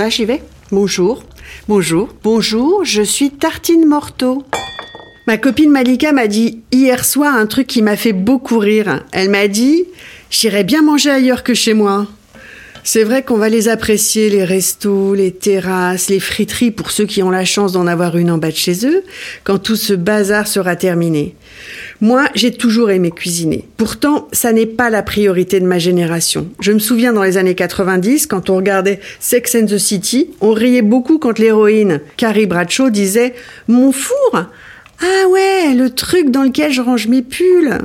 Ah, j'y vais. Bonjour. Bonjour. Bonjour, je suis Tartine Morteau. Ma copine Malika m'a dit hier soir un truc qui m'a fait beaucoup rire. Elle m'a dit J'irai bien manger ailleurs que chez moi. C'est vrai qu'on va les apprécier, les restos, les terrasses, les friteries pour ceux qui ont la chance d'en avoir une en bas de chez eux, quand tout ce bazar sera terminé. Moi, j'ai toujours aimé cuisiner. Pourtant, ça n'est pas la priorité de ma génération. Je me souviens dans les années 90, quand on regardait Sex and the City, on riait beaucoup quand l'héroïne, Carrie Bradshaw, disait Mon four Ah ouais, le truc dans lequel je range mes pulls.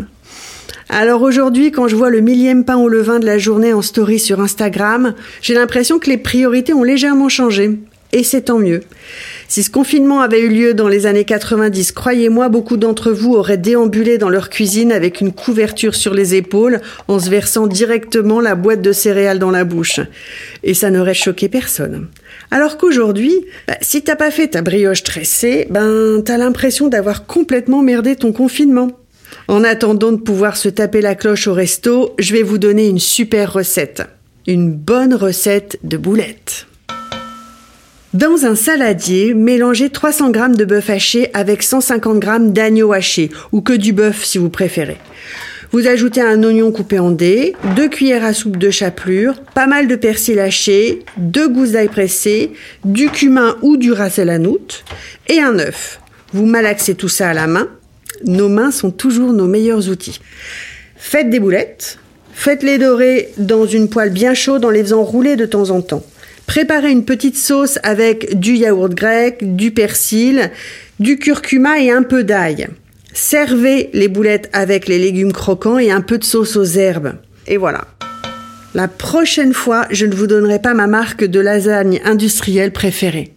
Alors aujourd'hui, quand je vois le millième pain au levain de la journée en story sur Instagram, j'ai l'impression que les priorités ont légèrement changé. Et c'est tant mieux. Si ce confinement avait eu lieu dans les années 90, croyez-moi, beaucoup d'entre vous auraient déambulé dans leur cuisine avec une couverture sur les épaules en se versant directement la boîte de céréales dans la bouche. Et ça n'aurait choqué personne. Alors qu'aujourd'hui, bah, si t'as pas fait ta brioche tressée, ben t'as l'impression d'avoir complètement merdé ton confinement. En attendant de pouvoir se taper la cloche au resto, je vais vous donner une super recette. Une bonne recette de boulettes. Dans un saladier, mélangez 300 g de bœuf haché avec 150 g d'agneau haché, ou que du bœuf si vous préférez. Vous ajoutez un oignon coupé en dés, deux cuillères à soupe de chapelure, pas mal de persil haché, deux gousses d'ail pressées, du cumin ou du ras el hanout et un œuf. Vous malaxez tout ça à la main nos mains sont toujours nos meilleurs outils. Faites des boulettes, faites-les dorer dans une poêle bien chaude en les faisant rouler de temps en temps. Préparez une petite sauce avec du yaourt grec, du persil, du curcuma et un peu d'ail. Servez les boulettes avec les légumes croquants et un peu de sauce aux herbes. Et voilà. La prochaine fois, je ne vous donnerai pas ma marque de lasagne industrielle préférée.